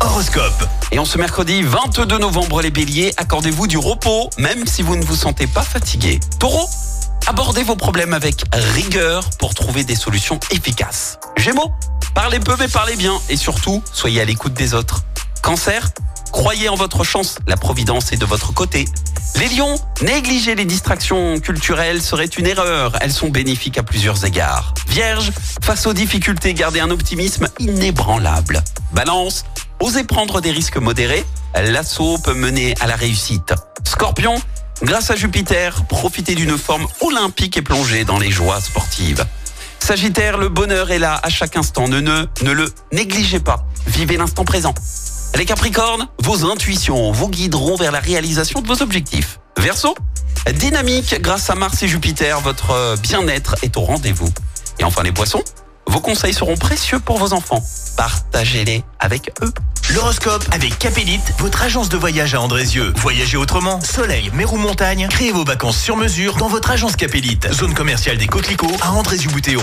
Horoscope. Et en ce mercredi 22 novembre, les béliers, accordez-vous du repos, même si vous ne vous sentez pas fatigué. Taureau, abordez vos problèmes avec rigueur pour trouver des solutions efficaces. Gémeaux, parlez peu mais parlez bien et surtout, soyez à l'écoute des autres. Cancer, croyez en votre chance, la providence est de votre côté. Les lions, négliger les distractions culturelles serait une erreur, elles sont bénéfiques à plusieurs égards. Vierge, face aux difficultés, gardez un optimisme inébranlable. Balance, osez prendre des risques modérés, l'assaut peut mener à la réussite. Scorpion, grâce à Jupiter, profitez d'une forme olympique et plongez dans les joies sportives. Sagittaire, le bonheur est là à chaque instant, ne, ne, ne le négligez pas, vivez l'instant présent. Les Capricornes, vos intuitions vous guideront vers la réalisation de vos objectifs. Verseau, dynamique grâce à Mars et Jupiter, votre bien-être est au rendez-vous. Et enfin les Poissons, vos conseils seront précieux pour vos enfants. Partagez-les avec eux. L'horoscope avec Capélite, votre agence de voyage à Andrézieux. Voyagez autrement, soleil, mer ou montagne, créez vos vacances sur mesure dans votre agence Capélite. Zone commerciale des Coquelicots à Andrézieux-Boutéon.